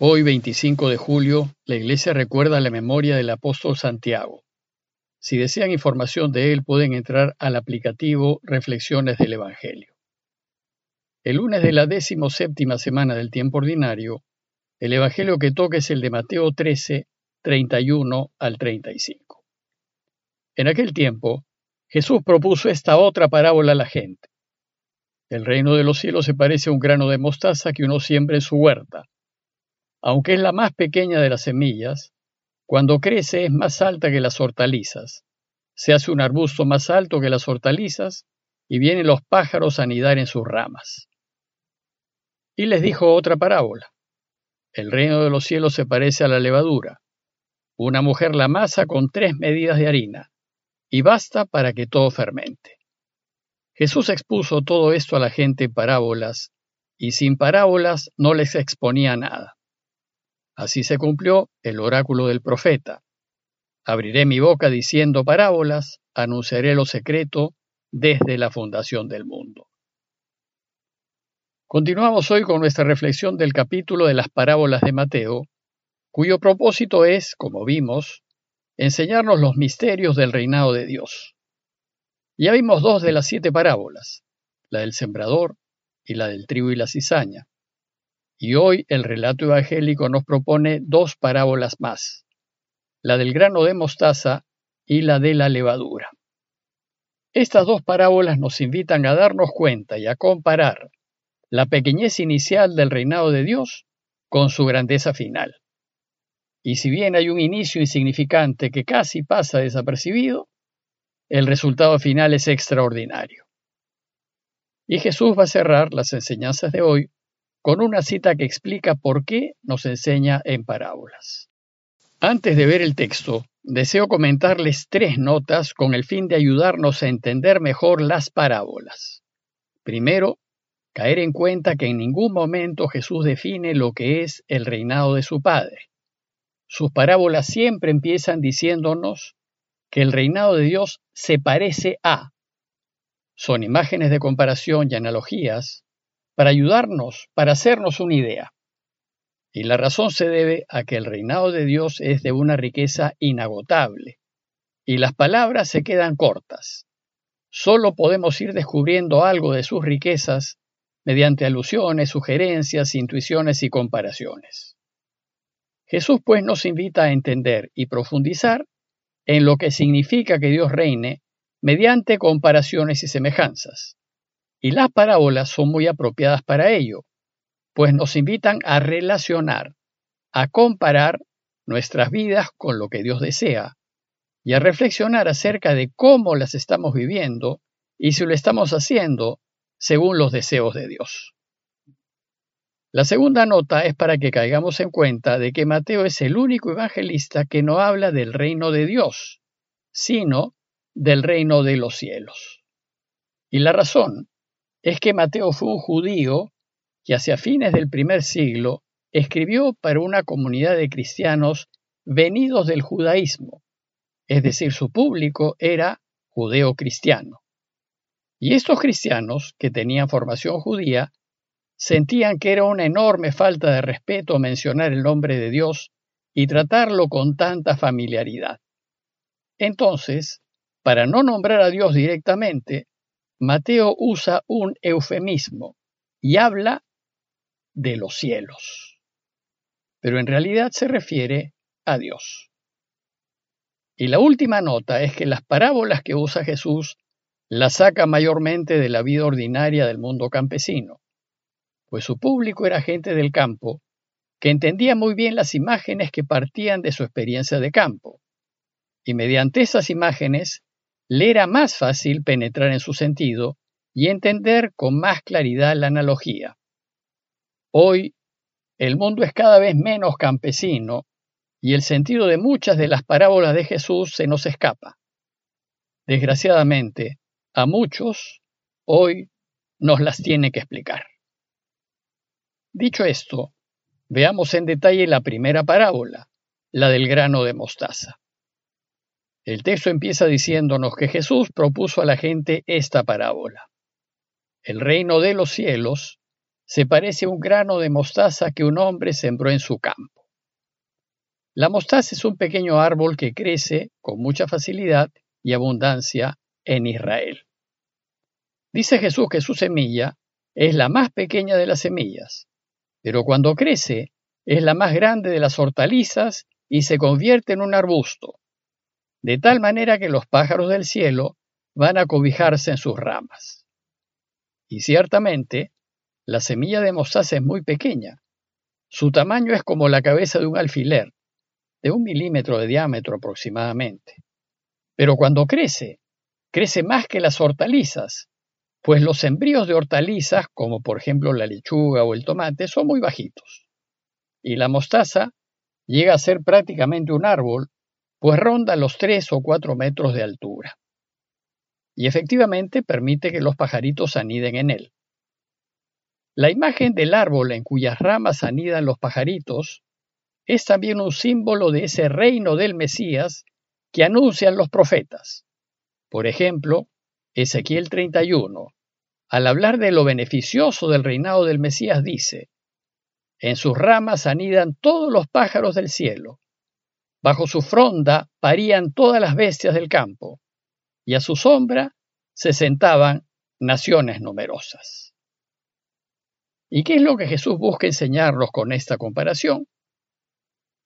Hoy, 25 de julio, la Iglesia recuerda la memoria del apóstol Santiago. Si desean información de él, pueden entrar al aplicativo Reflexiones del Evangelio. El lunes de la décimo séptima semana del tiempo ordinario, el Evangelio que toca es el de Mateo 13, 31 al 35. En aquel tiempo, Jesús propuso esta otra parábola a la gente. El reino de los cielos se parece a un grano de mostaza que uno siembra en su huerta aunque es la más pequeña de las semillas, cuando crece es más alta que las hortalizas. Se hace un arbusto más alto que las hortalizas y vienen los pájaros a anidar en sus ramas. Y les dijo otra parábola. El reino de los cielos se parece a la levadura. Una mujer la masa con tres medidas de harina, y basta para que todo fermente. Jesús expuso todo esto a la gente en parábolas, y sin parábolas no les exponía nada. Así se cumplió el oráculo del profeta. Abriré mi boca diciendo parábolas, anunciaré lo secreto desde la fundación del mundo. Continuamos hoy con nuestra reflexión del capítulo de las parábolas de Mateo, cuyo propósito es, como vimos, enseñarnos los misterios del reinado de Dios. Ya vimos dos de las siete parábolas, la del sembrador y la del trigo y la cizaña. Y hoy el relato evangélico nos propone dos parábolas más, la del grano de mostaza y la de la levadura. Estas dos parábolas nos invitan a darnos cuenta y a comparar la pequeñez inicial del reinado de Dios con su grandeza final. Y si bien hay un inicio insignificante que casi pasa desapercibido, el resultado final es extraordinario. Y Jesús va a cerrar las enseñanzas de hoy con una cita que explica por qué nos enseña en parábolas. Antes de ver el texto, deseo comentarles tres notas con el fin de ayudarnos a entender mejor las parábolas. Primero, caer en cuenta que en ningún momento Jesús define lo que es el reinado de su Padre. Sus parábolas siempre empiezan diciéndonos que el reinado de Dios se parece a. Son imágenes de comparación y analogías para ayudarnos, para hacernos una idea. Y la razón se debe a que el reinado de Dios es de una riqueza inagotable, y las palabras se quedan cortas. Solo podemos ir descubriendo algo de sus riquezas mediante alusiones, sugerencias, intuiciones y comparaciones. Jesús pues nos invita a entender y profundizar en lo que significa que Dios reine mediante comparaciones y semejanzas. Y las parábolas son muy apropiadas para ello, pues nos invitan a relacionar, a comparar nuestras vidas con lo que Dios desea y a reflexionar acerca de cómo las estamos viviendo y si lo estamos haciendo según los deseos de Dios. La segunda nota es para que caigamos en cuenta de que Mateo es el único evangelista que no habla del reino de Dios, sino del reino de los cielos. Y la razón es que Mateo fue un judío que hacia fines del primer siglo escribió para una comunidad de cristianos venidos del judaísmo, es decir, su público era judeo-cristiano. Y estos cristianos, que tenían formación judía, sentían que era una enorme falta de respeto mencionar el nombre de Dios y tratarlo con tanta familiaridad. Entonces, para no nombrar a Dios directamente, Mateo usa un eufemismo y habla de los cielos, pero en realidad se refiere a Dios. Y la última nota es que las parábolas que usa Jesús las saca mayormente de la vida ordinaria del mundo campesino, pues su público era gente del campo que entendía muy bien las imágenes que partían de su experiencia de campo, y mediante esas imágenes le era más fácil penetrar en su sentido y entender con más claridad la analogía. Hoy, el mundo es cada vez menos campesino y el sentido de muchas de las parábolas de Jesús se nos escapa. Desgraciadamente, a muchos hoy nos las tiene que explicar. Dicho esto, veamos en detalle la primera parábola, la del grano de mostaza. El texto empieza diciéndonos que Jesús propuso a la gente esta parábola. El reino de los cielos se parece a un grano de mostaza que un hombre sembró en su campo. La mostaza es un pequeño árbol que crece con mucha facilidad y abundancia en Israel. Dice Jesús que su semilla es la más pequeña de las semillas, pero cuando crece es la más grande de las hortalizas y se convierte en un arbusto, de tal manera que los pájaros del cielo van a cobijarse en sus ramas. Y ciertamente, la semilla de mostaza es muy pequeña. Su tamaño es como la cabeza de un alfiler, de un milímetro de diámetro aproximadamente. Pero cuando crece, crece más que las hortalizas, pues los sembríos de hortalizas, como por ejemplo la lechuga o el tomate, son muy bajitos. Y la mostaza llega a ser prácticamente un árbol, pues ronda los 3 o 4 metros de altura. Y efectivamente permite que los pajaritos aniden en él. La imagen del árbol en cuyas ramas anidan los pajaritos es también un símbolo de ese reino del Mesías que anuncian los profetas. Por ejemplo, Ezequiel 31, al hablar de lo beneficioso del reinado del Mesías, dice, En sus ramas anidan todos los pájaros del cielo, bajo su fronda parían todas las bestias del campo, y a su sombra se sentaban naciones numerosas. ¿Y qué es lo que Jesús busca enseñarnos con esta comparación?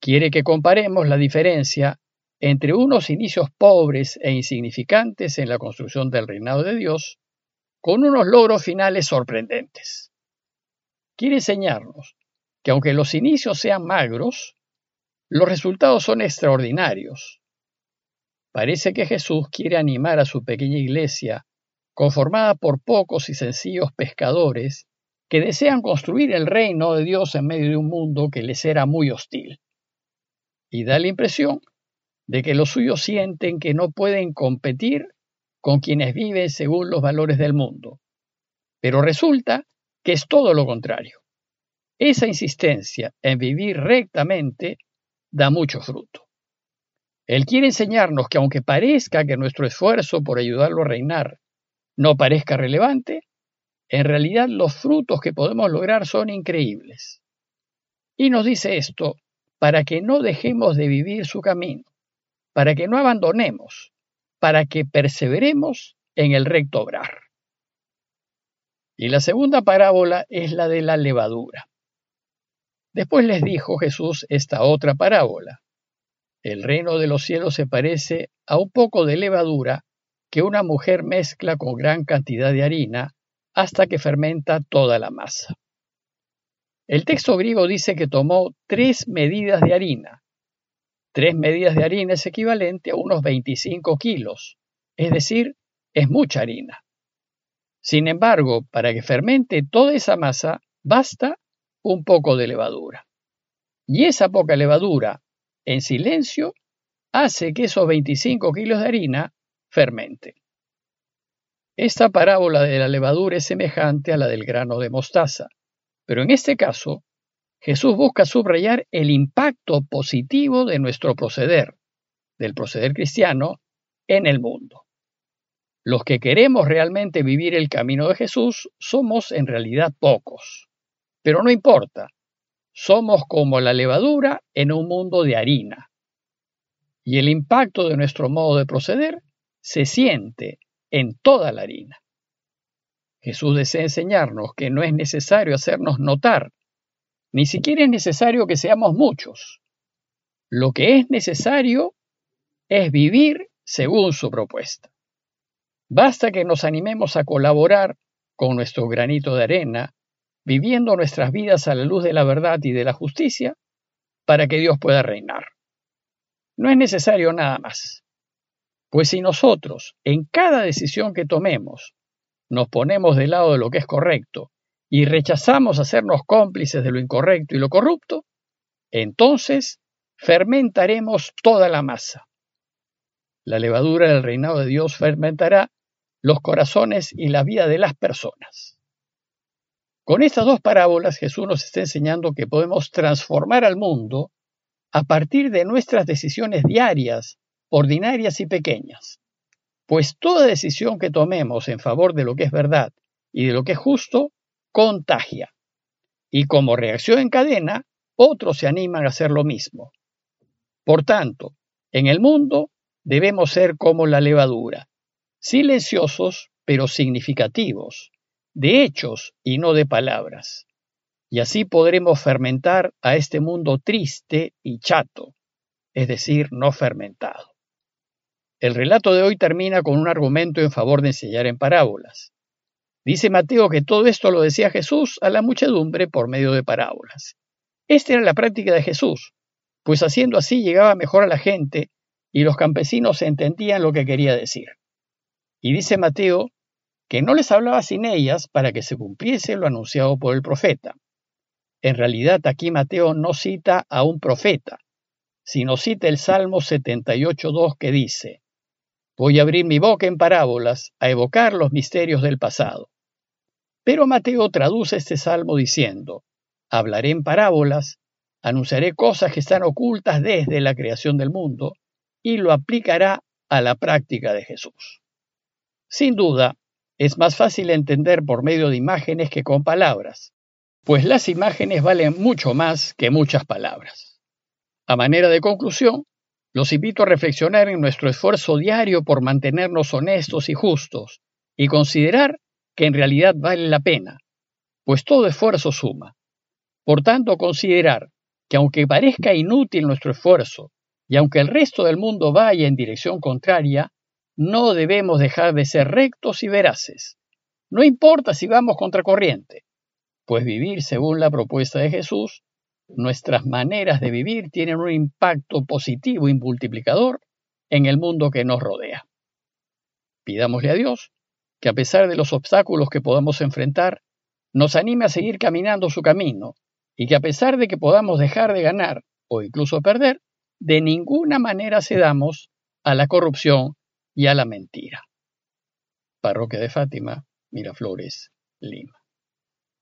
Quiere que comparemos la diferencia entre unos inicios pobres e insignificantes en la construcción del reinado de Dios con unos logros finales sorprendentes. Quiere enseñarnos que aunque los inicios sean magros, los resultados son extraordinarios. Parece que Jesús quiere animar a su pequeña iglesia, conformada por pocos y sencillos pescadores, que desean construir el reino de Dios en medio de un mundo que les era muy hostil y da la impresión de que los suyos sienten que no pueden competir con quienes viven según los valores del mundo. Pero resulta que es todo lo contrario. Esa insistencia en vivir rectamente da mucho fruto. Él quiere enseñarnos que aunque parezca que nuestro esfuerzo por ayudarlo a reinar no parezca relevante, en realidad los frutos que podemos lograr son increíbles. Y nos dice esto para que no dejemos de vivir su camino, para que no abandonemos, para que perseveremos en el recto obrar. Y la segunda parábola es la de la levadura. Después les dijo Jesús esta otra parábola. El reino de los cielos se parece a un poco de levadura que una mujer mezcla con gran cantidad de harina hasta que fermenta toda la masa. El texto griego dice que tomó tres medidas de harina. Tres medidas de harina es equivalente a unos 25 kilos, es decir, es mucha harina. Sin embargo, para que fermente toda esa masa, basta un poco de levadura. Y esa poca levadura, en silencio, hace que esos 25 kilos de harina fermenten. Esta parábola de la levadura es semejante a la del grano de mostaza. Pero en este caso, Jesús busca subrayar el impacto positivo de nuestro proceder, del proceder cristiano, en el mundo. Los que queremos realmente vivir el camino de Jesús somos en realidad pocos. Pero no importa, somos como la levadura en un mundo de harina. Y el impacto de nuestro modo de proceder se siente en toda la harina. Jesús desea enseñarnos que no es necesario hacernos notar, ni siquiera es necesario que seamos muchos. Lo que es necesario es vivir según su propuesta. Basta que nos animemos a colaborar con nuestro granito de arena, viviendo nuestras vidas a la luz de la verdad y de la justicia, para que Dios pueda reinar. No es necesario nada más. Pues si nosotros, en cada decisión que tomemos, nos ponemos del lado de lo que es correcto y rechazamos hacernos cómplices de lo incorrecto y lo corrupto, entonces fermentaremos toda la masa. La levadura del reinado de Dios fermentará los corazones y la vida de las personas. Con estas dos parábolas Jesús nos está enseñando que podemos transformar al mundo a partir de nuestras decisiones diarias, ordinarias y pequeñas. Pues toda decisión que tomemos en favor de lo que es verdad y de lo que es justo contagia, y como reacción en cadena, otros se animan a hacer lo mismo. Por tanto, en el mundo debemos ser como la levadura, silenciosos pero significativos, de hechos y no de palabras. Y así podremos fermentar a este mundo triste y chato, es decir, no fermentado. El relato de hoy termina con un argumento en favor de enseñar en parábolas. Dice Mateo que todo esto lo decía Jesús a la muchedumbre por medio de parábolas. Esta era la práctica de Jesús, pues haciendo así llegaba mejor a la gente y los campesinos entendían lo que quería decir. Y dice Mateo que no les hablaba sin ellas para que se cumpliese lo anunciado por el profeta. En realidad aquí Mateo no cita a un profeta, sino cita el Salmo 78.2 que dice, Voy a abrir mi boca en parábolas, a evocar los misterios del pasado. Pero Mateo traduce este salmo diciendo, hablaré en parábolas, anunciaré cosas que están ocultas desde la creación del mundo, y lo aplicará a la práctica de Jesús. Sin duda, es más fácil entender por medio de imágenes que con palabras, pues las imágenes valen mucho más que muchas palabras. A manera de conclusión, los invito a reflexionar en nuestro esfuerzo diario por mantenernos honestos y justos y considerar que en realidad vale la pena, pues todo esfuerzo suma. Por tanto, considerar que aunque parezca inútil nuestro esfuerzo y aunque el resto del mundo vaya en dirección contraria, no debemos dejar de ser rectos y veraces. No importa si vamos contracorriente, pues vivir según la propuesta de Jesús nuestras maneras de vivir tienen un impacto positivo y multiplicador en el mundo que nos rodea. Pidámosle a Dios que a pesar de los obstáculos que podamos enfrentar, nos anime a seguir caminando su camino y que a pesar de que podamos dejar de ganar o incluso perder, de ninguna manera cedamos a la corrupción y a la mentira. Parroquia de Fátima, Miraflores, Lima.